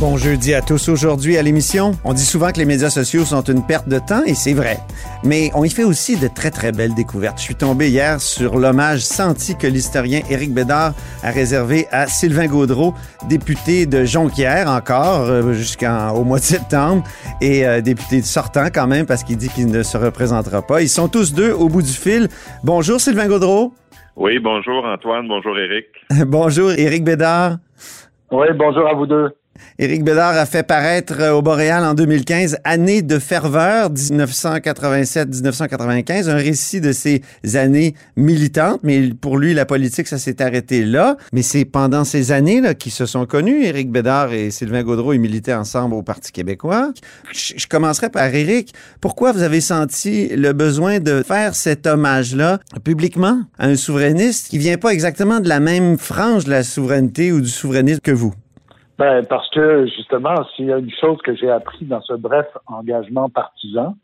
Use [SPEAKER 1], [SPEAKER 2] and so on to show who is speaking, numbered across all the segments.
[SPEAKER 1] Bon jeudi à tous. Aujourd'hui à l'émission, on dit souvent que les médias sociaux sont une perte de temps et c'est vrai. Mais on y fait aussi de très très belles découvertes. Je suis tombé hier sur l'hommage senti que l'historien Éric Bédard a réservé à Sylvain Gaudreau, député de Jonquière encore euh, jusqu'au mois de septembre et euh, député sortant quand même parce qu'il dit qu'il ne se représentera pas. Ils sont tous deux au bout du fil. Bonjour Sylvain Gaudreau.
[SPEAKER 2] Oui, bonjour Antoine, bonjour Éric.
[SPEAKER 1] bonjour Éric Bédard.
[SPEAKER 3] Oui, bonjour à vous deux.
[SPEAKER 1] Éric Bédard a fait paraître euh, au Boréal en 2015 Année de ferveur 1987-1995, un récit de ces années militantes, mais pour lui, la politique, ça s'est arrêté là. Mais c'est pendant ces années-là qu'ils se sont connus. Éric Bédard et Sylvain Gaudreau, ils militaient ensemble au Parti québécois. Je, je commencerai par Éric. Pourquoi vous avez senti le besoin de faire cet hommage-là publiquement à un souverainiste qui vient pas exactement de la même frange de la souveraineté ou du souverainisme que vous?
[SPEAKER 3] Ben, parce que justement, s'il y a une chose que j'ai appris dans ce bref engagement partisan,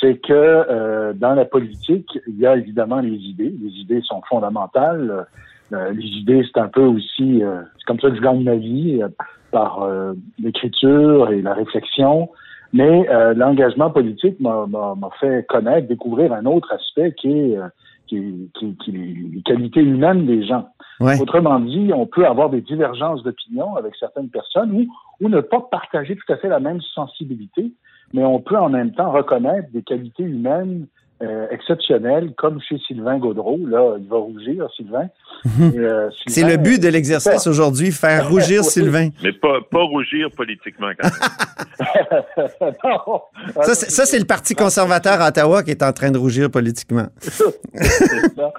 [SPEAKER 3] c'est que euh, dans la politique, il y a évidemment les idées. Les idées sont fondamentales. Euh, les idées, c'est un peu aussi, euh, c'est comme ça que je gagne ma vie euh, par euh, l'écriture et la réflexion. Mais l'engagement politique m'a fait connaître, découvrir un autre aspect qui est qui, qui, qui les qualités humaines des gens.
[SPEAKER 1] Ouais.
[SPEAKER 3] Autrement dit, on peut avoir des divergences d'opinion avec certaines personnes ou, ou ne pas partager tout à fait la même sensibilité, mais on peut en même temps reconnaître des qualités humaines euh, exceptionnelles, comme chez Sylvain Gaudreau. Là, il va rougir, Sylvain.
[SPEAKER 1] Euh, C'est le but de l'exercice aujourd'hui, faire rougir Sylvain.
[SPEAKER 2] Mais pas, pas rougir politiquement quand même.
[SPEAKER 3] non.
[SPEAKER 1] Ça, c'est- ça, c'est le Parti conservateur à Ottawa qui est en train de rougir politiquement.
[SPEAKER 3] C'est ça.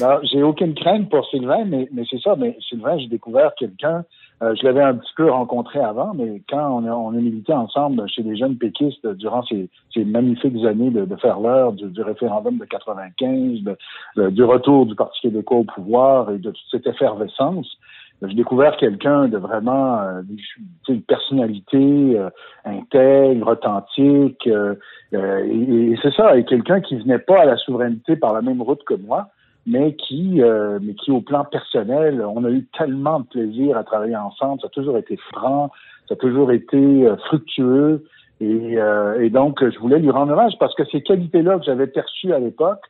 [SPEAKER 3] Non, j'ai aucune crainte pour Sylvain, mais, mais c'est ça. Mais Sylvain, j'ai découvert quelqu'un. Euh, je l'avais un petit peu rencontré avant, mais quand on a, on a milité ensemble chez les jeunes péquistes durant ces, ces magnifiques années de, de faire l'heure du, du référendum de 95, de- du retour du Parti québécois au pouvoir et de toute cette effervescence, j'ai découvert quelqu'un de vraiment euh, une personnalité euh, intègre, authentique, euh, euh, et, et c'est ça, et quelqu'un qui venait pas à la souveraineté par la même route que moi, mais qui, euh, mais qui au plan personnel, on a eu tellement de plaisir à travailler ensemble, ça a toujours été franc, ça a toujours été euh, fructueux, et, euh, et donc je voulais lui rendre hommage parce que ces qualités-là que j'avais perçues à l'époque,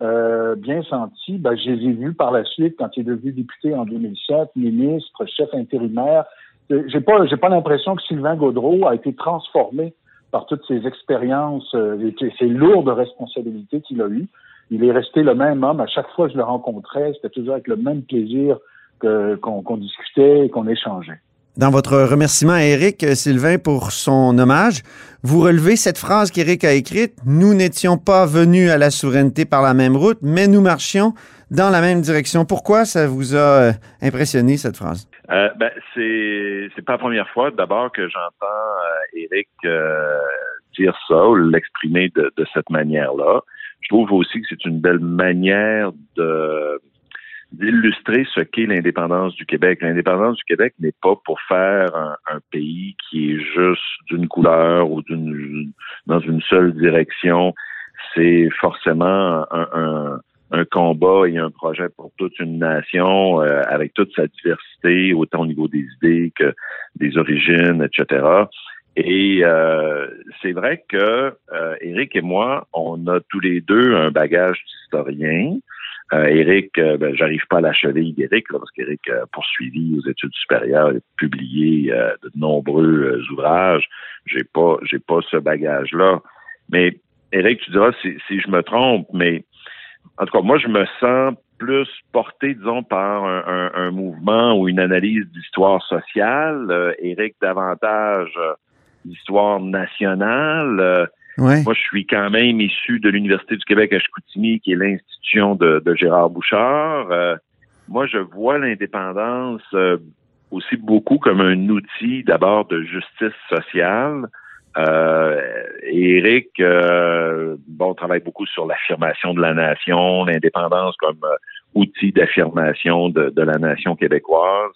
[SPEAKER 3] euh, bien senties, ben, je les ai vues par la suite quand il est devenu député en 2007, ministre, chef intérimaire. Euh, J'ai pas, j'ai pas l'impression que Sylvain Gaudreau a été transformé par toutes ces expériences euh, et ces lourdes responsabilités qu'il a eues. Il est resté le même homme. À chaque fois que je le rencontrais, c'était toujours avec le même plaisir que- qu'on qu'on discutait et qu'on échangeait.
[SPEAKER 1] Dans votre remerciement à Éric euh, Sylvain pour son hommage, vous relevez cette phrase qu'Éric a écrite Nous n'étions pas venus à la souveraineté par la même route, mais nous marchions dans la même direction. Pourquoi ça vous a euh, impressionné, cette phrase?
[SPEAKER 2] Euh, ben, c'est c'est pas la première fois d'abord que j'entends euh, Éric euh, dire ça ou l'exprimer de, de cette manière-là. Je trouve aussi que c'est une belle manière de d'illustrer ce qu'est l'indépendance du Québec. L'indépendance du Québec n'est pas pour faire un, pays qui est juste d'une couleur ou d'une dans une seule direction. C'est forcément un, un, un combat et un projet pour toute une nation euh, avec toute sa diversité, autant au niveau des idées que des origines, etc. Et euh, c'est vrai que euh, Éric et moi, on a tous les deux un bagage d'historien. Euh, Éric, euh, ben, j'arrive pas à la cheville parce qu'Éric a poursuivi aux études supérieures et publié euh, de nombreux euh, ouvrages. J'ai pas, j'ai pas ce bagage-là. Mais Éric, tu diras si, si je me trompe, mais en tout cas, moi, je me sens plus porté, disons, par un, un- un mouvement ou une analyse d'histoire sociale. Éric, davantage d'histoire nationale. Euh,
[SPEAKER 1] Ouais.
[SPEAKER 2] moi, je suis quand même issu de l'Université du Québec à Chicoutimi, qui est l'institution de, de Gérard Bouchard. Euh, moi, je vois l'indépendance euh, aussi beaucoup comme un outil d'abord de justice sociale. Euh, et Eric, euh, bon, travaille beaucoup sur l'affirmation de la nation, l'indépendance comme outil d'affirmation de, de la nation québécoise.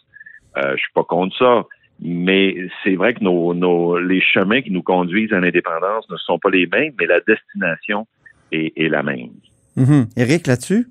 [SPEAKER 2] Je suis pas contre ça. Mais c'est vrai que nos, nos, les chemins qui nous conduisent à l'indépendance ne sont pas les mêmes, mais la destination est, est la même.
[SPEAKER 1] Mhm. Éric, là-dessus?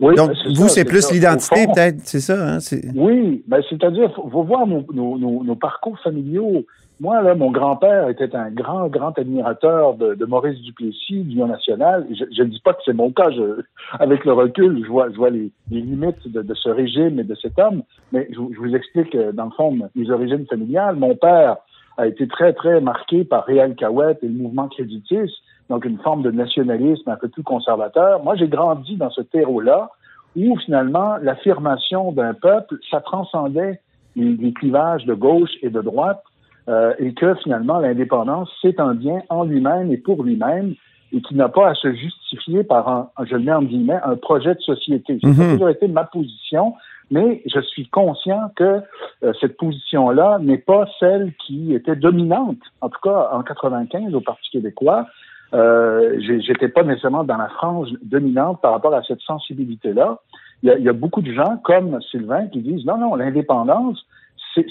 [SPEAKER 3] Oui,
[SPEAKER 1] Donc,
[SPEAKER 3] ben,
[SPEAKER 1] vous, c'est plus l'identité, peut-être, c'est ça? Hein?
[SPEAKER 3] Oui, ben, c'est-à-dire, faut, faut voir nos, nos, nos, nos parcours familiaux. Moi, là, mon grand-père était un grand, grand admirateur de, Maurice Duplessis, du national. Je ne dis pas que c'est mon cas. Je, avec le recul, je vois, je vois les, limites de, ce régime et de cet homme. Mais je, vous- explique, euh, dans le fond, mes origines familiales. Mon père a été très, très marqué par Réal Cahouette et le mouvement créditiste, donc une forme de nationalisme un peu plus conservateur. Moi, j'ai grandi dans ce terreau-là où finalement l'affirmation d'un peuple, ça transcendait les clivages de gauche et de droite, euh, et que finalement l'indépendance, c'est un bien en lui-même et pour lui-même, et qui n'a pas à se justifier par un, je le mets en guillemets, un projet de société. Ça a
[SPEAKER 1] Mhm.
[SPEAKER 3] toujours été ma position, mais je suis conscient que euh, cette position-là n'est pas celle qui était dominante, en tout cas en 95 au Parti québécois. Euh, j'étais pas nécessairement dans la frange dominante par rapport à cette sensibilité-là. Il y, a, y a beaucoup de gens comme Sylvain qui disent non, non, l'indépendance,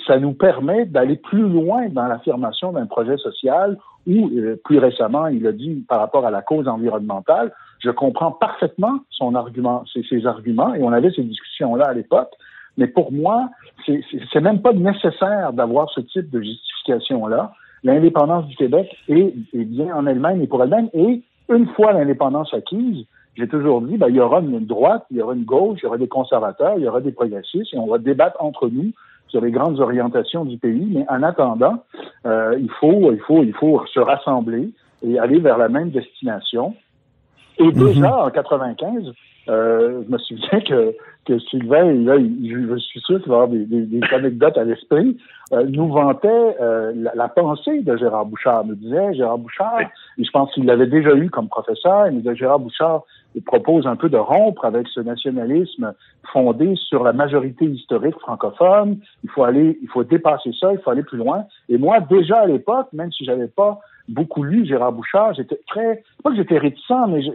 [SPEAKER 3] ça nous permet d'aller plus loin dans l'affirmation d'un projet social ou, euh, plus récemment, il a dit par rapport à la cause environnementale, je comprends parfaitement ses, arguments, et on avait ces discussions-là à l'époque. Mais pour moi, c'est même pas nécessaire d'avoir ce type de justification-là. L'indépendance du Québec est, est bien en elle-même et pour elle-même. Et une fois l'indépendance acquise, j'ai toujours dit, ben, il y aura une droite, il y aura une gauche, il y aura des conservateurs, il y aura des progressistes, et on va débattre entre nous sur les grandes orientations du pays. Mais en attendant, euh, il faut, il faut, il faut se rassembler et aller vers la même destination. Et déjà en 95, euh, je me souviens que, que Sylvain, là, il- je suis sûr qu'il va avoir des, des- des anecdotes à l'esprit, euh, nous vantait euh, la, la pensée de Gérard Bouchard. Il nous disait, Gérard Bouchard, et je pense qu'il l'avait déjà eu comme professeur, il nous disait, Gérard Bouchard il propose un peu de rompre avec ce nationalisme fondé sur la majorité historique francophone. Il faut aller, il faut dépasser ça, il faut aller plus loin. Et moi, déjà à l'époque, même si j'avais pas beaucoup lu Gérard Bouchard, j'étais très, pas que j'étais réticent, mais je,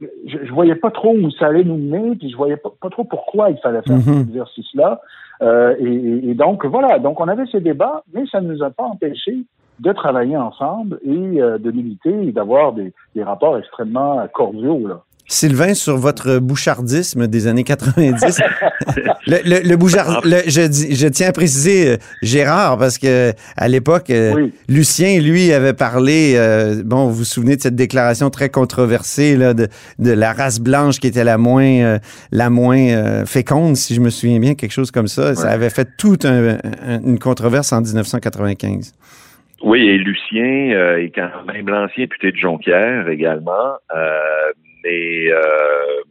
[SPEAKER 3] je, je, je voyais pas trop où ça allait nous mener, puis je voyais pas, pas trop pourquoi il fallait faire
[SPEAKER 1] Mhm.
[SPEAKER 3] cet exercice-là. Euh, et donc voilà, donc on avait ces débats, mais ça ne nous a pas empêchés de travailler ensemble et euh, de militer et d'avoir des, des rapports extrêmement cordiaux là.
[SPEAKER 1] Sylvain, sur votre bouchardisme des années 90, le, le, le bouchard, le- je, dis- je tiens à préciser euh, Gérard parce que à l'époque, euh,
[SPEAKER 3] Oui.
[SPEAKER 1] Lucien, lui, avait parlé. euh, bon, vous vous souvenez de cette déclaration très controversée là, de, de la race blanche qui était la moins, euh, la moins euh, féconde, si je me souviens bien, quelque chose comme ça. Ça avait fait toute un- un- une controverse en 1995.
[SPEAKER 2] Oui, et Lucien euh, est quand même l'ancien député de Jonquière également. Mais euh,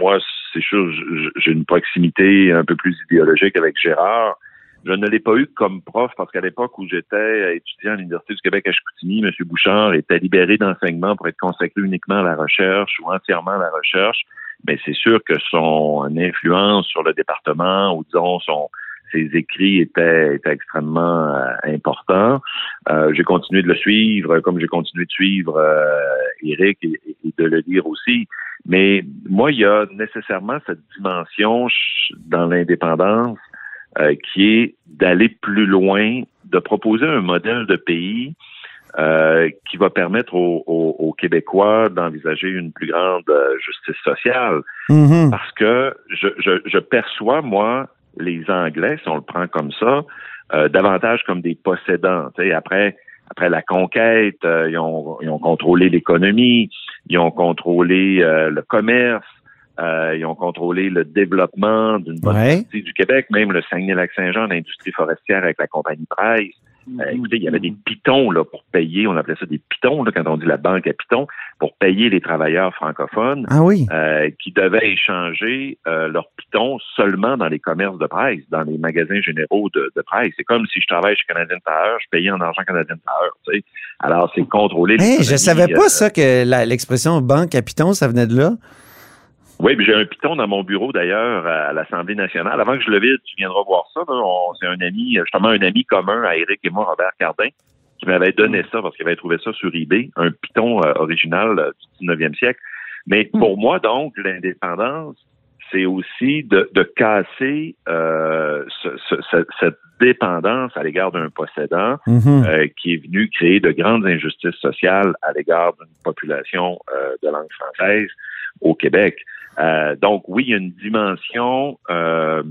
[SPEAKER 2] moi, c'est sûr, j'ai une proximité un peu plus idéologique avec Gérard. Je ne l'ai pas eu comme prof parce qu'à l'époque où j'étais étudiant à l'Université du Québec à Chicoutimi, M. Bouchard était libéré d'enseignement pour être consacré uniquement à la recherche ou entièrement à la recherche. Mais c'est sûr que son influence sur le département ou disons son ses écrits étaient, étaient extrêmement euh, importants. Euh, j'ai continué de le suivre, comme j'ai continué de suivre euh, Eric et, et de le lire aussi. Mais moi, il y a nécessairement cette dimension dans l'indépendance euh, qui est d'aller plus loin, de proposer un modèle de pays euh, qui va permettre aux, aux- aux Québécois d'envisager une plus grande euh, justice sociale.
[SPEAKER 1] Mhm.
[SPEAKER 2] Parce que je, je, je perçois, moi, les Anglais, si on le prend comme ça, euh, davantage comme des possédants. Après, après la conquête, euh, ils, ont, ils ont contrôlé l'économie, ils ont contrôlé euh, le commerce, euh, ils ont contrôlé le développement d'une bonne
[SPEAKER 1] Ouais.
[SPEAKER 2] partie du Québec, même le Saguenay-Lac-Saint-Jean, l'industrie forestière avec la compagnie Price. Euh, écoutez, il y avait des pitons là, pour payer, on appelait ça des pitons, là, quand on dit la banque à pitons, pour payer les travailleurs francophones
[SPEAKER 1] Ah oui.
[SPEAKER 2] euh, qui devaient échanger euh, leurs pitons seulement dans les commerces de presse, dans les magasins généraux de, de presse. C'est comme si je travaille chez Canadian Tire, je payais en argent Canadian Tire. Tu sais. Alors, c'est contrôler
[SPEAKER 1] Hey, je savais pas ça que l'expression banque à Python, ça venait de là.
[SPEAKER 2] Oui, puis j'ai un piton dans mon bureau d'ailleurs à l'Assemblée nationale. Avant que je le vide, tu viendras voir ça. C'est un ami, justement un ami commun à Eric et moi, Robert Cardin, qui m'avait donné ça parce qu'il avait trouvé ça sur eBay, un piton euh, original euh, du 19e siècle. Mais pour moi, donc, l'indépendance, c'est aussi de, de casser euh, ce, ce, cette dépendance à l'égard d'un possédant
[SPEAKER 1] Mhm.
[SPEAKER 2] euh, qui est venu créer de grandes injustices sociales à l'égard d'une population euh, de langue française au Québec. Euh, donc oui, il y a une dimension euh,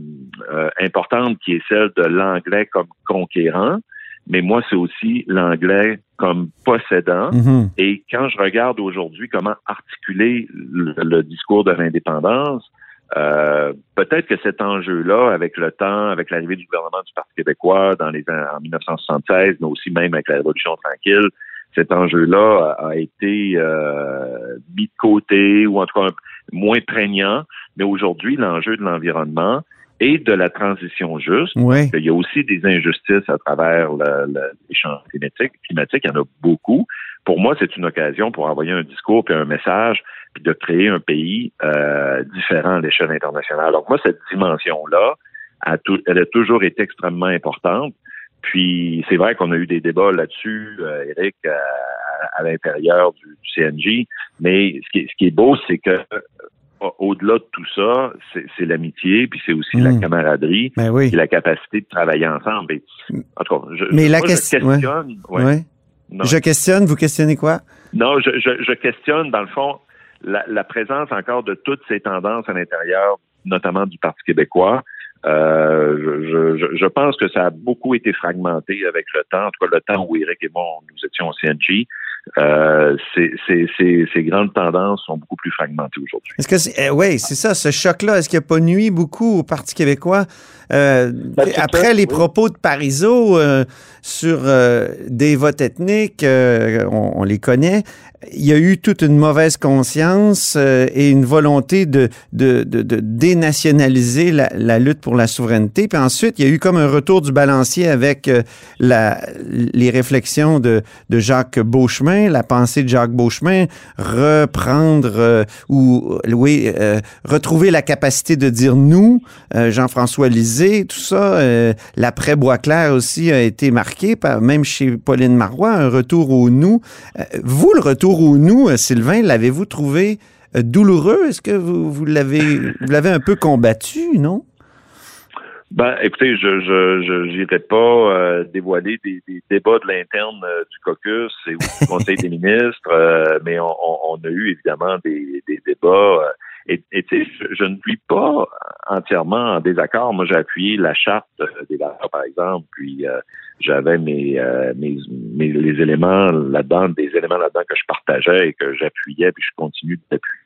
[SPEAKER 2] euh, importante qui est celle de l'anglais comme conquérant, mais moi c'est aussi l'anglais comme possédant.
[SPEAKER 1] Mhm.
[SPEAKER 2] Et quand je regarde aujourd'hui comment articuler le, le discours de l'indépendance, euh, peut-être que cet enjeu-là, avec le temps, avec l'arrivée du gouvernement du Parti québécois dans les en 1976, mais aussi même avec la Révolution tranquille, cet enjeu-là a, a été euh, mis de côté ou en tout cas un- moins prégnant. Mais aujourd'hui, l'enjeu de l'environnement et de la transition juste,
[SPEAKER 1] Oui.
[SPEAKER 2] il y a aussi des injustices à travers le, le, les changements climatiques. climatiques. Il y en a beaucoup. Pour moi, c'est une occasion pour envoyer un discours puis un message puis de créer un pays euh, différent à l'échelle internationale. Donc moi, cette dimension-là, elle a toujours été extrêmement importante. Puis c'est vrai qu'on a eu des débats là-dessus, euh, Eric, à, à- l'intérieur du, du CNJ. Mais ce qui, est- ce qui est beau, c'est que euh, au-delà de tout ça, c'est l'amitié, puis c'est aussi la
[SPEAKER 1] Mm.
[SPEAKER 2] camaraderie,
[SPEAKER 1] Ben oui.
[SPEAKER 2] puis la capacité de travailler ensemble. Et, en tout cas, je,
[SPEAKER 1] Mais
[SPEAKER 2] je-
[SPEAKER 1] la
[SPEAKER 2] moi, je
[SPEAKER 1] question- ouais.
[SPEAKER 2] questionne. ouais.
[SPEAKER 1] Ouais.
[SPEAKER 2] Non,
[SPEAKER 1] Je questionne, vous questionnez quoi?
[SPEAKER 2] non, je, je, je questionne, dans le fond, la, la présence encore de toutes ces tendances à l'intérieur, notamment du Parti québécois. Euh, je, je, je pense que ça a beaucoup été fragmenté avec le temps, en tout cas le temps où Eric et moi, nous étions au CNJ. Euh, ces, ces, ces, ces grandes tendances sont beaucoup plus fragmentées aujourd'hui.
[SPEAKER 1] Est-ce que c'est, euh, ouais, c'est ça, ce choc-là, est-ce qu'il n'a pas nuit beaucoup au Parti québécois? Euh,
[SPEAKER 3] Ben, c'est
[SPEAKER 1] après
[SPEAKER 3] ça,
[SPEAKER 1] les
[SPEAKER 3] oui.
[SPEAKER 1] propos de Parizeau euh, sur euh, des votes ethniques, euh, on, on les connaît, il y a eu toute une mauvaise conscience euh, et une volonté de, de, de, de dénationaliser la, la lutte pour la souveraineté. Puis ensuite, il y a eu comme un retour du balancier avec euh, la, les réflexions de, de Jacques Beauchemin, la pensée de Jacques Beauchemin, reprendre euh, ou oui, euh, retrouver la capacité de dire nous, euh, Jean-François Lisée, tout ça. euh, L'après Boisclair aussi a été marqué, par, même chez Pauline Marois, un retour au nous. Euh, vous, le retour au nous, euh, Sylvain, l'avez-vous trouvé euh, douloureux? Est-ce que vous, vous l'avez un peu combattu, non?
[SPEAKER 2] Ben, écoutez, je je je j'irai pas euh, dévoiler des, des débats de l'interne euh, du caucus et du Conseil des ministres, euh, mais on, on, on a eu évidemment des, des débats. euh, et et tu sais, je, je ne suis pas entièrement en désaccord. Moi, j'ai appuyé la charte euh, des valeurs, par exemple, puis euh, j'avais mes, euh, mes, mes les éléments là-dedans, des éléments là-dedans que je partageais et que j'appuyais, puis je continue d'appuyer.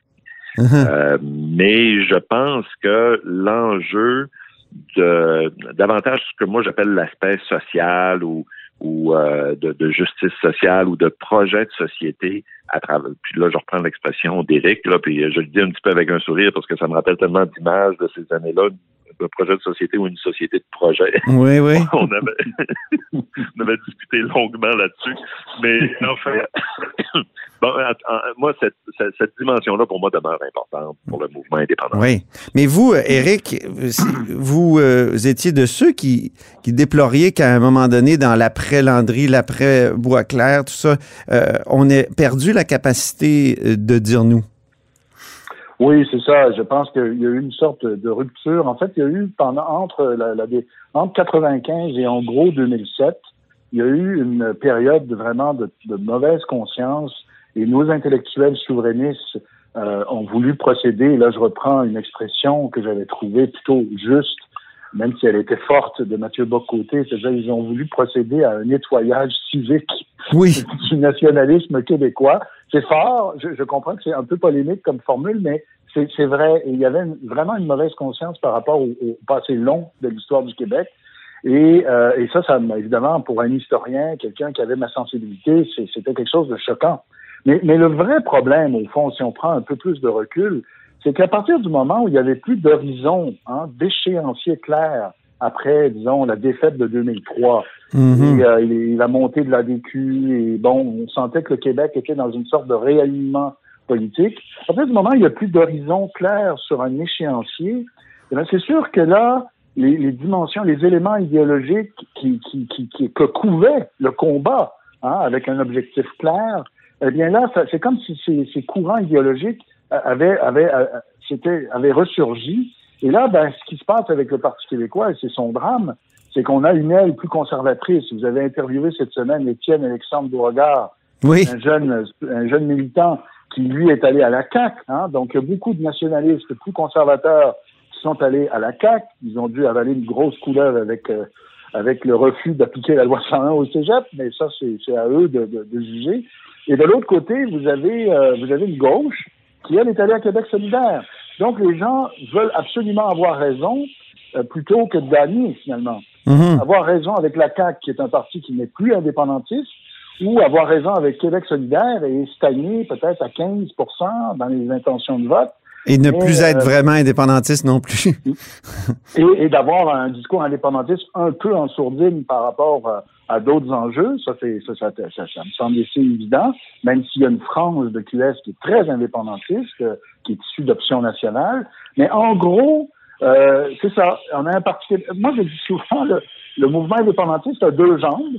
[SPEAKER 2] Euh, mais je pense que l'enjeu de davantage ce que moi j'appelle l'aspect social ou ou euh, de, de justice sociale ou de projet de société à travers puis là je reprends l'expression d'Éric là puis je le dis un petit peu avec un sourire parce que ça me rappelle tellement d'images de ces années-là de projet de société ou une société de projet
[SPEAKER 1] Oui, oui.
[SPEAKER 2] on avait, on avait discuté longuement là-dessus. Mais enfin, bon, moi, cette, cette, cette dimension-là, pour moi, demeure importante pour le mouvement indépendant.
[SPEAKER 1] Oui. Mais vous, euh, Éric, si- vous, euh, vous étiez de ceux qui, qui déploriez qu'à un moment donné, dans l'après-Landry, l'après-Boisclair, tout ça, euh, on ait perdu la capacité euh, de dire nous?
[SPEAKER 3] Oui, c'est ça. Je pense qu'il y a eu une sorte de rupture. En fait, il y a eu pendant entre la, la entre 95 et en gros 2007, il y a eu une période de, vraiment de, de mauvaise conscience et nos intellectuels souverainistes euh, ont voulu procéder. Et là, je reprends une expression que j'avais trouvée plutôt juste, même si elle était forte de Mathieu Bocoté, c'est-à-dire ils ont voulu procéder à un nettoyage civique
[SPEAKER 1] Oui.
[SPEAKER 3] du nationalisme québécois. C'est fort, je, je comprends que c'est un peu polémique comme formule, mais c'est vrai. Et il y avait vraiment une mauvaise conscience par rapport au, au passé long de l'histoire du Québec. Et, euh, et ça, ça évidemment, pour un historien, quelqu'un qui avait ma sensibilité, c'était quelque chose de choquant. Mais, mais le vrai problème, au fond, si on prend un peu plus de recul, c'est qu'à partir du moment où il n'y avait plus d'horizon, hein, d'échéancier clair après, disons, la défaite de 2003,
[SPEAKER 1] Mhm.
[SPEAKER 3] et, euh, et la montée de l'ADQ, et bon, on sentait que le Québec était dans une sorte de réalignement politique. À partir du moment où il n'y a plus d'horizon clair sur un échéancier, eh bien, c'est sûr que là, les, les dimensions, les éléments idéologiques qui, qui, qui, qui- que couvait le combat, hein, avec un objectif clair, eh bien là, c'est comme si ces, ces courants idéologiques avait, c'était, avait ressurgi. Et là, ben, ce qui se passe avec le Parti québécois, et c'est son drame, c'est qu'on a une aile plus conservatrice. Vous avez interviewé cette semaine Étienne Alexandre Beauregard,
[SPEAKER 1] oui.
[SPEAKER 3] un jeune, un jeune militant qui, lui, est allé à la CAQ. Hein? Donc, il y a beaucoup de nationalistes plus conservateurs qui sont allés à la CAQ. Ils ont dû avaler une grosse couleur avec, euh, avec le refus d'appliquer la loi 101 au cégep, mais ça, c'est à eux de, de, de, juger. Et de l'autre côté, vous avez, euh, vous avez une gauche qui, elle, est allée à Québec solidaire. Donc, les gens veulent absolument avoir raison euh, plutôt que de gagner, finalement.
[SPEAKER 1] Mhm.
[SPEAKER 3] Avoir raison avec la CAQ, qui est un parti qui n'est plus indépendantiste, ou avoir raison avec Québec solidaire et stagner peut-être à 15% dans les intentions de vote.
[SPEAKER 1] Et ne plus être
[SPEAKER 3] euh,
[SPEAKER 1] vraiment indépendantiste non plus.
[SPEAKER 3] et, et d'avoir un discours indépendantiste un peu en sourdine par rapport euh, à d'autres enjeux, ça, c'est, ça, ça, ça, ça me semble assez évident, même s'il y a une frange de QS qui est très indépendantiste, euh, qui est issue d'options nationales. Mais en gros, euh, c'est ça. On a un parti. Moi, je dis souvent, le, le mouvement indépendantiste a deux jambes.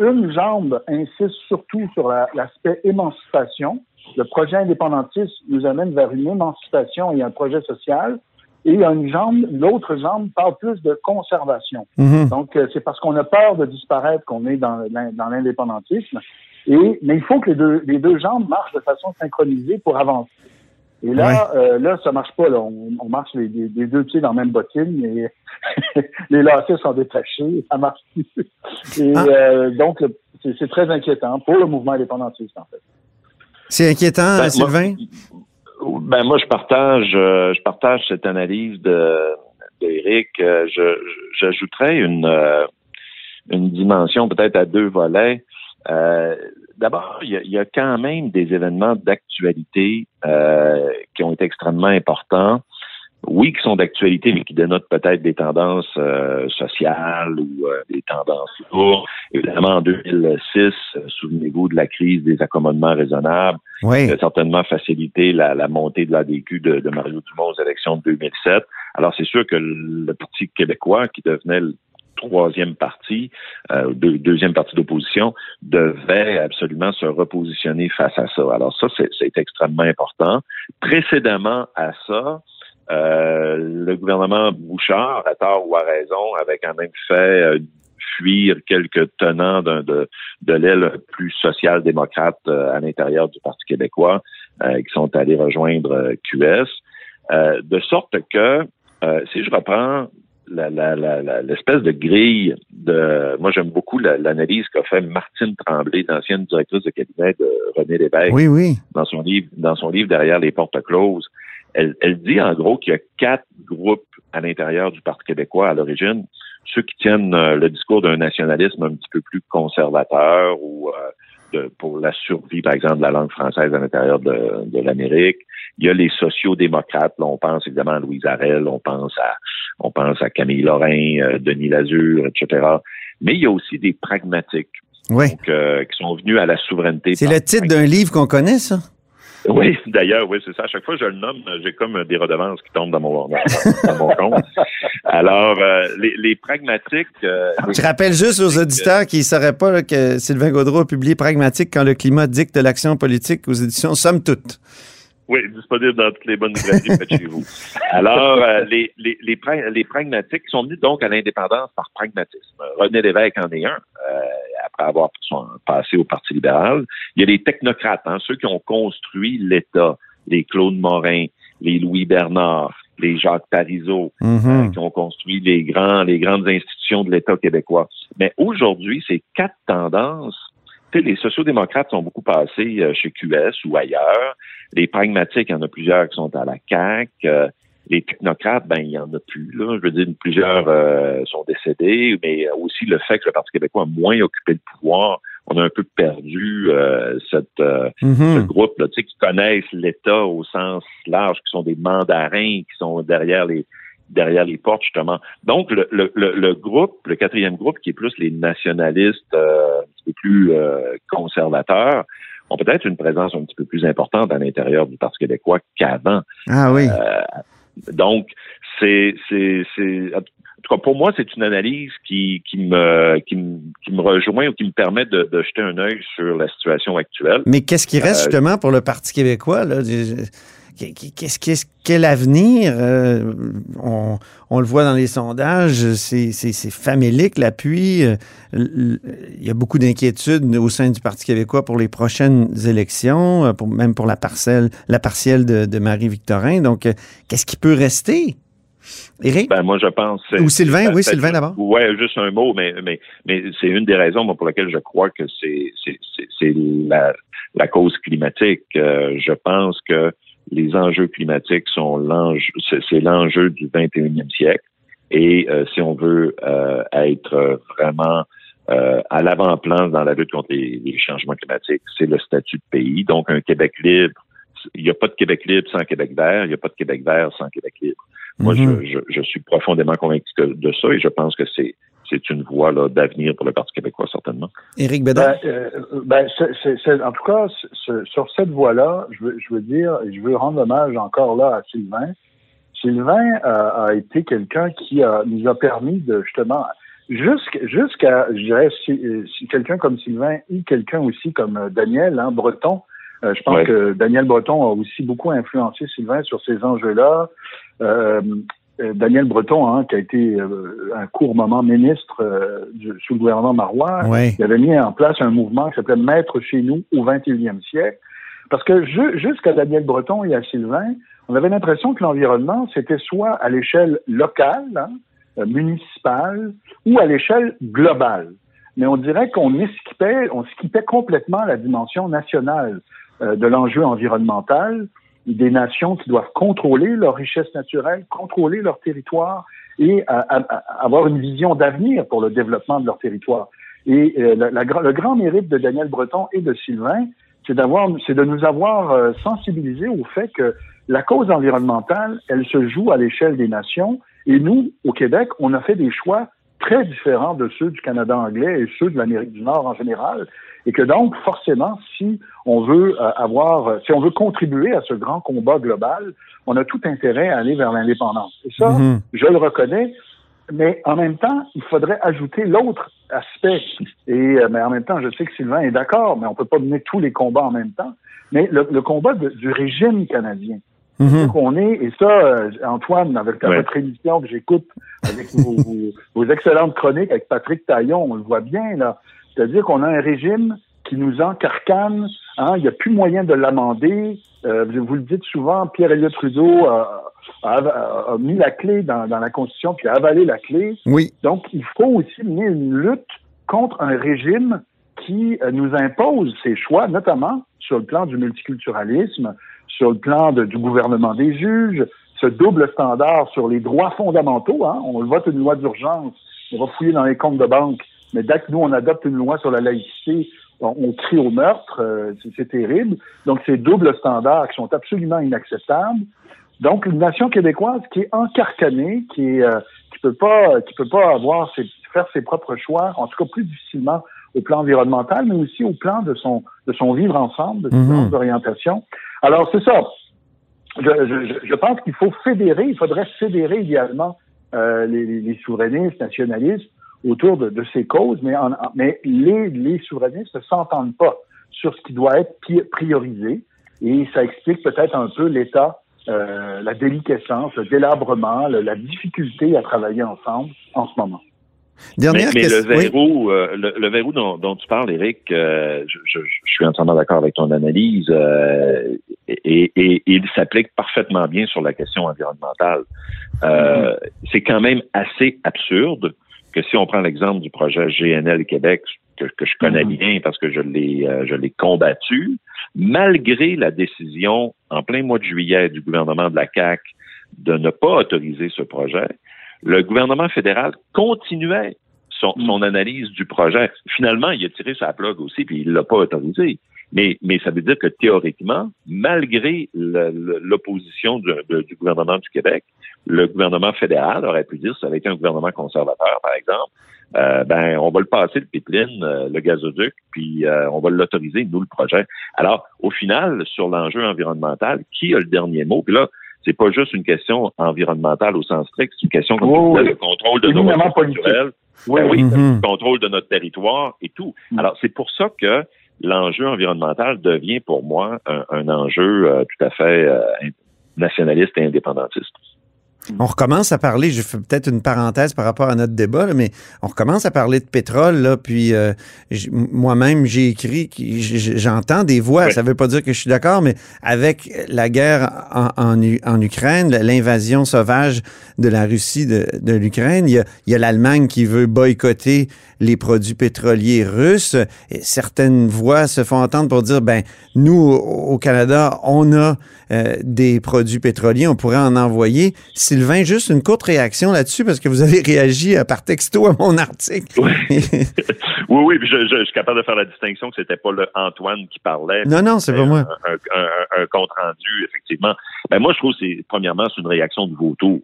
[SPEAKER 3] Une jambe insiste surtout sur la- l'aspect émancipation. Le projet indépendantiste nous amène vers une émancipation et un projet social. Et une jambe, l'autre jambe parle plus de conservation.
[SPEAKER 1] Mhm.
[SPEAKER 3] Donc, euh, c'est parce qu'on a peur de disparaître qu'on est dans, l'in- dans l'indépendantisme. Et, mais il faut que les deux, les deux jambes marchent de façon synchronisée pour avancer. Et là, euh, là, ça marche pas. Là. On, on marche les, les- les deux pieds dans la même bottine et les lacets sont détachés. Ça marche plus. Et
[SPEAKER 1] Ah.
[SPEAKER 3] euh, donc, c'est très inquiétant pour le mouvement indépendantiste, en fait.
[SPEAKER 1] C'est inquiétant,
[SPEAKER 2] Ben,
[SPEAKER 1] Sylvain?
[SPEAKER 2] Moi, ben moi, je partage, euh, je partage cette analyse de d'Éric. Euh, J'ajouterais une euh, une dimension peut-être à deux volets. Euh, D'abord, il y, a, il y a quand même des événements d'actualité euh, qui ont été extrêmement importants. Oui, qui sont d'actualité, mais qui dénotent peut-être des tendances euh, sociales ou euh, des tendances lourdes. Évidemment, en 2006, euh, souvenez-vous de la crise des accommodements raisonnables
[SPEAKER 1] Oui.
[SPEAKER 2] qui a certainement facilité la, la montée de l'ADQ de, de Mario Dumont aux élections de 2007. Alors, c'est sûr que le Parti québécois, qui devenait le troisième parti, euh, deux- deuxième parti d'opposition, devait absolument se repositionner face à ça. Alors ça, c'est extrêmement important. Précédemment à ça, le gouvernement Bouchard, à tort ou à raison, avait quand même fait euh, fuir quelques tenants de, de l'aile plus social-démocrate euh, à l'intérieur du Parti québécois, euh, qui sont allés rejoindre euh, QS, euh, de sorte que, euh, si je reprends la- la- la- la- l'espèce de grille de... Moi, j'aime beaucoup la- l'analyse qu'a fait Martine Tremblay, l'ancienne directrice de cabinet de René Lévesque,
[SPEAKER 1] Oui, oui.
[SPEAKER 2] dans son livre, dans son livre Derrière les portes closes. Elle, elle dit en gros qu'il y a quatre groupes à l'intérieur du Parti québécois à l'origine. Ceux qui tiennent euh, le discours d'un nationalisme un petit peu plus conservateur ou euh, de- pour la survie, par exemple, de la langue française à l'intérieur de, de l'Amérique. Il y a les sociaux-démocrates. Là, on pense évidemment à Louise Arel, on pense à on pense à Camille Lorrain, euh, Denis Lazure, etc. Mais il y a aussi des pragmatiques
[SPEAKER 1] Oui.
[SPEAKER 2] donc, euh, qui sont venus à la souveraineté.
[SPEAKER 1] C'est le titre d'un livre qu'on connaît, ça?
[SPEAKER 2] Oui, d'ailleurs, oui, c'est ça. À chaque fois que je le nomme, j'ai comme des redevances qui tombent dans mon, dans, mon compte. Alors, euh, les, pragmatiques. euh,
[SPEAKER 1] Je rappelle juste aux auditeurs qui ne sauraient pas que Sylvain Gaudreau a publié Pragmatique quand le climat dicte l'action politique aux éditions Somme Toute.
[SPEAKER 2] Oui, disponible dans toutes les bonnes librairies près chez vous. Alors, euh, les, les, les, les pragmatiques sont venus donc à l'indépendance par pragmatisme. René Lévesque en est un, euh, après avoir son- passé au Parti libéral. Il y a les technocrates, hein, ceux qui ont construit l'État, les Claude Morin, les Louis Bernard, les Jacques Parizeau, euh, qui ont construit les grands, les grandes institutions de l'État québécois. Mais aujourd'hui, ces quatre tendances, tu sais, les sociodémocrates sont beaucoup passés euh, chez QS ou ailleurs. Les pragmatiques, il y en a plusieurs qui sont à la CAQ. Euh, les technocrates, ben il y en a plus. Là. Je veux dire, plusieurs euh, sont décédés, mais aussi le fait que le Parti québécois a moins occupé le pouvoir, on a un peu perdu euh, cette euh, ce
[SPEAKER 1] Mhm.
[SPEAKER 2] groupe là, tu sais, qui connaissent l'État au sens large, qui sont des mandarins, qui sont derrière les derrière les portes, justement. Donc, le, le, le, le groupe, le quatrième groupe, qui est plus les nationalistes euh, un petit peu plus euh, conservateurs, ont peut-être une présence un petit peu plus importante à l'intérieur du Parti québécois qu'avant.
[SPEAKER 1] Ah oui.
[SPEAKER 2] Euh, donc, c'est, c'est, c'est, en tout cas, pour moi, c'est une analyse qui, qui me, qui me, qui me rejoint ou qui me permet de, de jeter un œil sur la situation actuelle.
[SPEAKER 1] Mais qu'est-ce qui reste
[SPEAKER 2] euh,
[SPEAKER 1] justement pour le Parti québécois? Là? Qu'est-ce, qu'est-ce, quel avenir? Euh, on, on, le voit dans les sondages, c'est, c'est, c'est famélique l'appui. Euh, il y a beaucoup d'inquiétudes au sein du Parti québécois pour les prochaines élections, euh, pour, même pour la parcelle, la partielle de, de Marie-Victorin. Donc, qu'est-ce qui peut rester? Éric?
[SPEAKER 2] Ben, moi, je pense.
[SPEAKER 1] Ou Sylvain, oui, Sylvain d'abord.
[SPEAKER 2] Oui, juste un mot, mais, mais, mais c'est une des raisons pour lesquelles je crois que c'est, c'est, c'est la, la cause climatique. je pense que les enjeux climatiques sont l'enjeu, c'est l'enjeu du 21e siècle. Et euh, si on veut euh, être vraiment euh, à l'avant-plan dans la lutte contre les, changements climatiques, c'est le statut de pays. Donc, un Québec libre, il n'y a pas de Québec libre sans Québec vert, il n'y a pas de Québec vert sans Québec libre. Moi, mm-hmm. je, je, je, suis profondément convaincu de ça et je pense que c'est c'est une voie d'avenir pour le Parti québécois, certainement.
[SPEAKER 1] Éric Bédard?
[SPEAKER 3] Ben, euh, ben en tout cas, sur cette voie-là, je veux, je veux dire, je veux rendre hommage encore là à Sylvain. Sylvain a, a été quelqu'un qui a, nous a permis de justement jusqu'à, je dirais, si, quelqu'un comme Sylvain ou quelqu'un aussi comme euh, Daniel hein, Breton, euh, je pense que Daniel Breton a aussi beaucoup influencé Sylvain sur ces enjeux-là. Euh, euh, Daniel Breton, hein, qui a été euh, un court moment ministre euh, sous le gouvernement Marois, il avait mis en place un mouvement qui s'appelait Maître chez nous au 21e siècle. Parce que jusqu'à Daniel Breton et à Sylvain, on avait l'impression que l'environnement, c'était soit à l'échelle locale, hein, municipale, ou à l'échelle globale. Mais on dirait qu'on esquipait, on skippait complètement la dimension nationale de l'enjeu environnemental des nations qui doivent contrôler leurs richesses naturelles, contrôler leur territoire et avoir une vision d'avenir pour le développement de leur territoire. Et euh, le grand mérite de Daniel Breton et de Sylvain, c'est d'avoir, c'est de nous avoir euh, sensibilisés au fait que la cause environnementale, elle se joue à l'échelle des nations. Et nous, au Québec, on a fait des choix très différents de ceux du Canada anglais et ceux de l'Amérique du Nord en général. Et que donc, forcément, si on veut euh, avoir, euh, si on veut contribuer à ce grand combat global, on a tout intérêt à aller vers l'indépendance. Et ça, mhm. je le reconnais, mais en même temps, il faudrait ajouter l'autre aspect. Et euh, mais en même temps, je sais que Sylvain est d'accord, mais on peut pas mener tous les combats en même temps. Mais le, combat du régime canadien, Mm qu'on est, et ça, Antoine, avec votre émission que j'écoute, avec vos, vos, excellentes chroniques avec Patrick Taillon, on le voit bien, là. C'est-à-dire qu'on a un régime qui nous encarcane, hein, il n'y a plus moyen de l'amender. Euh, vous le dites souvent, Pierre-Éliott Trudeau a, mis la clé dans, la Constitution, puis a avalé la clé.
[SPEAKER 1] Oui.
[SPEAKER 3] Donc, il faut aussi mener une lutte contre un régime qui euh, nous impose ses choix, notamment sur le plan du multiculturalisme, sur le plan du gouvernement des juges, ce double standard sur les droits fondamentaux. Hein. On vote une loi d'urgence, on va fouiller dans les comptes de banque mais dès que nous, on adopte une loi sur la laïcité, on, crie au meurtre, euh, c'est terrible. Donc, ces doubles standards qui sont absolument inacceptables. Donc, une nation québécoise qui est encarcanée, qui est, euh, qui peut pas, qui peut pas avoir ses, faire ses propres choix, en tout cas plus difficilement au plan environnemental, mais aussi au plan de son, de son vivre ensemble, de son orientation. Alors, c'est ça. Je, je, je pense qu'il faut fédérer, il faudrait fédérer idéalement euh, les, les souverainistes, nationalistes, autour de, ces causes, mais, mais les, les souverainistes ne s'entendent pas sur ce qui doit être priorisé et ça explique peut-être un peu l'état, euh, la déliquescence, le délabrement, la difficulté à travailler ensemble en ce moment.
[SPEAKER 2] Dernière mais, mais le verrou, euh, le, verrou dont, tu parles, Eric, euh, je, suis entièrement d'accord avec ton analyse et, et, il s'applique parfaitement bien sur la question environnementale. Mm-hmm. C'est quand même assez absurde que si on prend l'exemple du projet GNL Québec, que, je connais mhm. bien parce que je l'ai euh, je l'ai combattu, malgré la décision en plein mois de juillet du gouvernement de la CAC de ne pas autoriser ce projet, le gouvernement fédéral continuait son, mhm. son analyse du projet. Finalement, il a tiré sa plug aussi, puis il l'a pas autorisé. Mais, mais ça veut dire que théoriquement, malgré l'opposition du, du gouvernement du Québec, le gouvernement fédéral aurait pu dire, ça avait été un gouvernement conservateur, par exemple, euh, ben on va le passer le pipeline, euh, le gazoduc, puis euh, on va l'autoriser nous le projet. Alors au final, sur l'enjeu environnemental, qui a le dernier mot? Puis là, c'est pas juste une question environnementale au sens strict, c'est une question comme oh, le contrôle de nos ressources naturelles, oui, ben oui, le contrôle de notre territoire et tout. Mm. Alors c'est pour ça que l'enjeu environnemental devient pour moi un, enjeu tout à fait nationalistes et indépendantistes.
[SPEAKER 1] On recommence à parler, je fais peut-être une parenthèse par rapport à notre débat, là, mais on recommence à parler de pétrole, là, puis euh, moi-même, j'ai écrit, j'entends des voix, ça veut pas dire que je suis d'accord, mais avec la guerre en, en U- en Ukraine, l'invasion sauvage de la Russie de, de l'Ukraine, il y a, l'Allemagne qui veut boycotter les produits pétroliers russes. Et certaines voix se font entendre pour dire, ben, nous, au au Canada, on a euh, des produits pétroliers, on pourrait en envoyer. Sylvain, juste une courte réaction là-dessus, parce que vous avez réagi euh, par texto à mon article.
[SPEAKER 2] Oui, oui, puis je, je- je suis capable de faire la distinction que c'était pas le Antoine qui parlait.
[SPEAKER 1] non, non, c'est pas moi.
[SPEAKER 2] un, un- un- un compte rendu, effectivement. Ben moi, je trouve que c'est premièrement, c'est une réaction de vautour.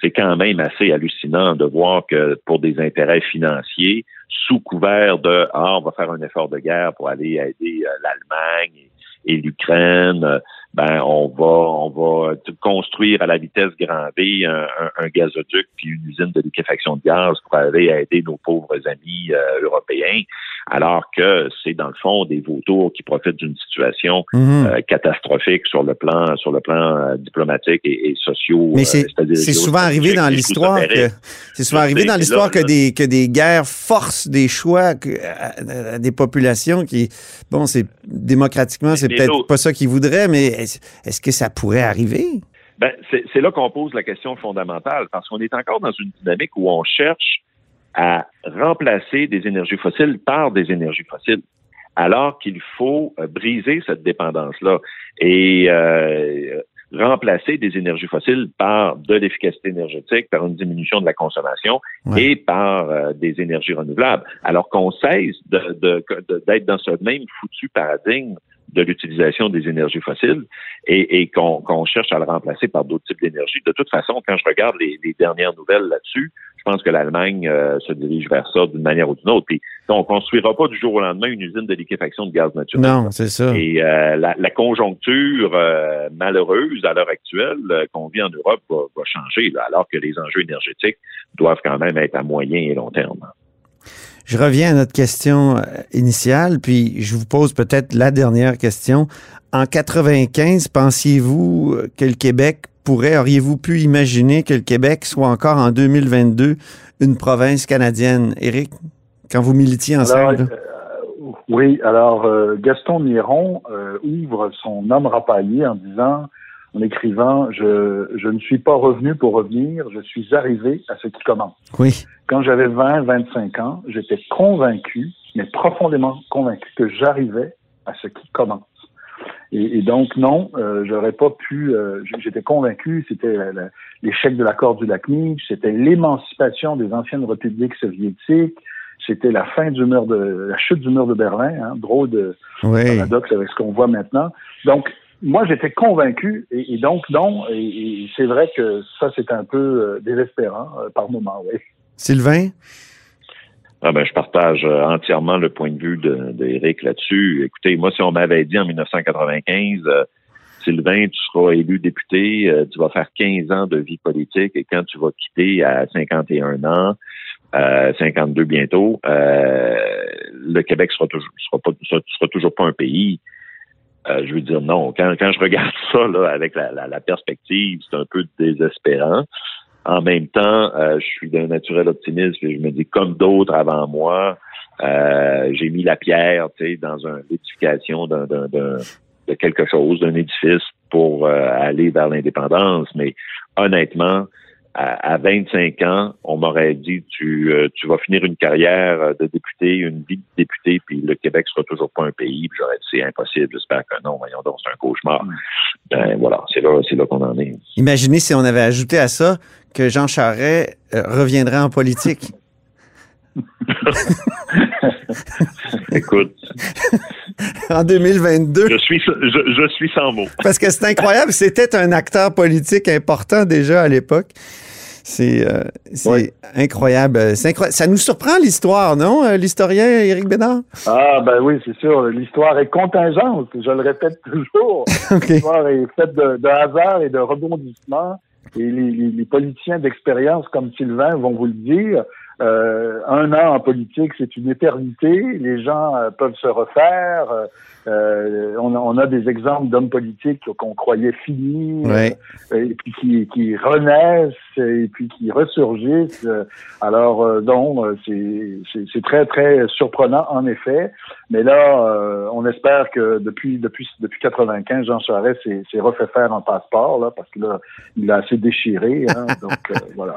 [SPEAKER 2] C'est quand même assez hallucinant de voir que pour des intérêts financiers, sous couvert de ah, on va faire un effort de guerre pour aller aider euh, l'Allemagne et, et l'Ukraine, euh, ben on va on va construire à la vitesse grand V un, un- un gazoduc puis une usine de liquéfaction de gaz pour aller aider nos pauvres amis euh, européens, alors que c'est dans le fond des vautours qui profitent d'une situation
[SPEAKER 1] Mhm.
[SPEAKER 2] euh, catastrophique sur le plan sur le plan euh, diplomatique et, et socio.
[SPEAKER 1] Mais c'est souvent arrivé dans l'histoire que c'est souvent arrivé dans l'histoire que des que des guerres forcent des choix que, à- à des populations qui bon c'est démocratiquement c'est peut-être pas ça qu'ils voudraient mais est-ce que ça pourrait arriver?
[SPEAKER 2] Ben, c'est là qu'on pose la question fondamentale, parce qu'on est encore dans une dynamique où on cherche à remplacer des énergies fossiles par des énergies fossiles, alors qu'il faut euh, briser cette dépendance-là et euh, remplacer des énergies fossiles par de l'efficacité énergétique, par une diminution de la consommation
[SPEAKER 1] Ouais.
[SPEAKER 2] et par euh, des énergies renouvelables. Alors qu'on cesse de- de- de- d'être dans ce même foutu paradigme de l'utilisation des énergies fossiles et, et qu'on cherche à le remplacer par d'autres types d'énergie. De toute façon, quand je regarde les, les dernières nouvelles là-dessus, je pense que l'Allemagne euh, se dirige vers ça d'une manière ou d'une autre. Puis on construira pas du jour au lendemain une usine de liquéfaction de gaz naturel.
[SPEAKER 1] non c'est ça
[SPEAKER 2] Et euh, la, la conjoncture euh, malheureuse à l'heure actuelle euh, qu'on vit en Europe va, va changer, là, alors que les enjeux énergétiques doivent quand même être à moyen et long terme.
[SPEAKER 1] Je reviens à notre question euh, initiale, puis je vous pose peut-être la dernière question. En 95, pensiez-vous euh, que le Québec pourrait, auriez-vous pu imaginer que le Québec soit encore en 2022 une province canadienne? Éric, quand vous militiez
[SPEAKER 3] Alors,
[SPEAKER 1] ensemble? là?
[SPEAKER 3] euh, oui, alors euh, Gaston Miron euh, ouvre son homme rapaillé en disant, en écrivant, je, je ne suis pas revenu pour revenir, je suis arrivé à ce qui commence.
[SPEAKER 1] Oui.
[SPEAKER 3] Quand j'avais 20, 25 ans, j'étais convaincu, mais profondément convaincu, que j'arrivais à ce qui commence. Et, et donc, non, euh, j'aurais pas pu. euh, j'étais convaincu, c'était l'échec de l'accord du lac c'était l'émancipation des anciennes républiques soviétiques, c'était la fin du mur de la chute du mur de Berlin, hein, drôle de
[SPEAKER 1] Oui.
[SPEAKER 3] paradoxe avec ce qu'on voit maintenant. Donc, moi, j'étais convaincu, et, et donc non, et, et c'est vrai que ça, c'est un peu euh, désespérant euh, par moment, oui.
[SPEAKER 1] Sylvain?
[SPEAKER 2] Ah ben, je partage euh, entièrement le point de vue de- d'Éric là-dessus. Écoutez, moi, si on m'avait dit en 1995, euh, Sylvain, tu seras élu député, euh, tu vas faire 15 ans de vie politique et quand tu vas quitter à 51 ans, euh, 52 bientôt, euh, le Québec sera toujours, sera pas, sera, sera toujours pas un pays. Euh, je veux dire non. Quand, quand je regarde ça là, avec la, la, la perspective, c'est un peu désespérant. En même temps, euh, je suis d'un naturel optimiste et je me dis, comme d'autres avant moi, euh, j'ai mis la pierre, dans l'édification d'un, d'un, d'un- de quelque chose, d'un édifice pour euh, aller vers l'indépendance. Mais honnêtement, à, à 25 ans, on m'aurait dit, tu, euh, tu vas finir une carrière de député, une vie de député, puis le Québec sera toujours pas un pays. Puis j'aurais dit, c'est impossible. J'espère que non. Voyons donc, c'est un cauchemar. Ben voilà, c'est là, c'est là qu'on en est.
[SPEAKER 1] Imaginez si on avait ajouté à ça que Jean Charest euh, reviendrait en politique.
[SPEAKER 2] Écoute,
[SPEAKER 1] en 2022.
[SPEAKER 2] je suis, je, je suis sans mots.
[SPEAKER 1] Parce que c'est incroyable, c'était un acteur politique important déjà à l'époque. C'est euh,
[SPEAKER 2] Oui.
[SPEAKER 1] incroyable. C'est incroyable. Ça nous surprend l'histoire, non, euh, l'historien Éric Bédard?
[SPEAKER 3] Ah, ben oui, c'est sûr. L'histoire est contingente. Je le répète toujours. L'histoire est faite de, de hasard et de rebondissements. Et les, les- les politiciens d'expérience comme Sylvain vont vous le dire. euh, un an en politique, c'est une éternité. Les gens euh, peuvent se refaire. Euh, on, a, on, a des exemples d'hommes politiques qu'on croyait finis, et puis qui, qui, renaissent et puis qui ressurgissent. Alors, donc, c'est très, très surprenant, en effet. Mais là, on espère que depuis depuis depuis 95, Jean Charest s'est refait faire un passeport, là, parce que là, il a assez déchiré. Hein, donc, voilà.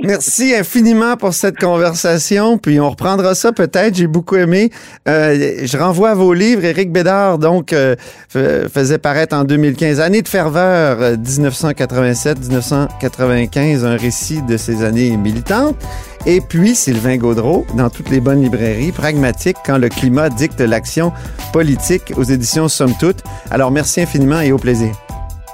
[SPEAKER 1] Merci infiniment pour cette conversation, puis on reprendra ça peut-être. J'ai beaucoup aimé. Euh, je renvoie à vos livres. Bédard, donc, euh, faisait paraître en 2015 Année de ferveur 1987-1995, un récit de ses années militantes. Et puis Sylvain Gaudreau, dans toutes les bonnes librairies, pragmatique quand le climat dicte l'action politique aux éditions Somme Toute. Alors merci infiniment et au plaisir.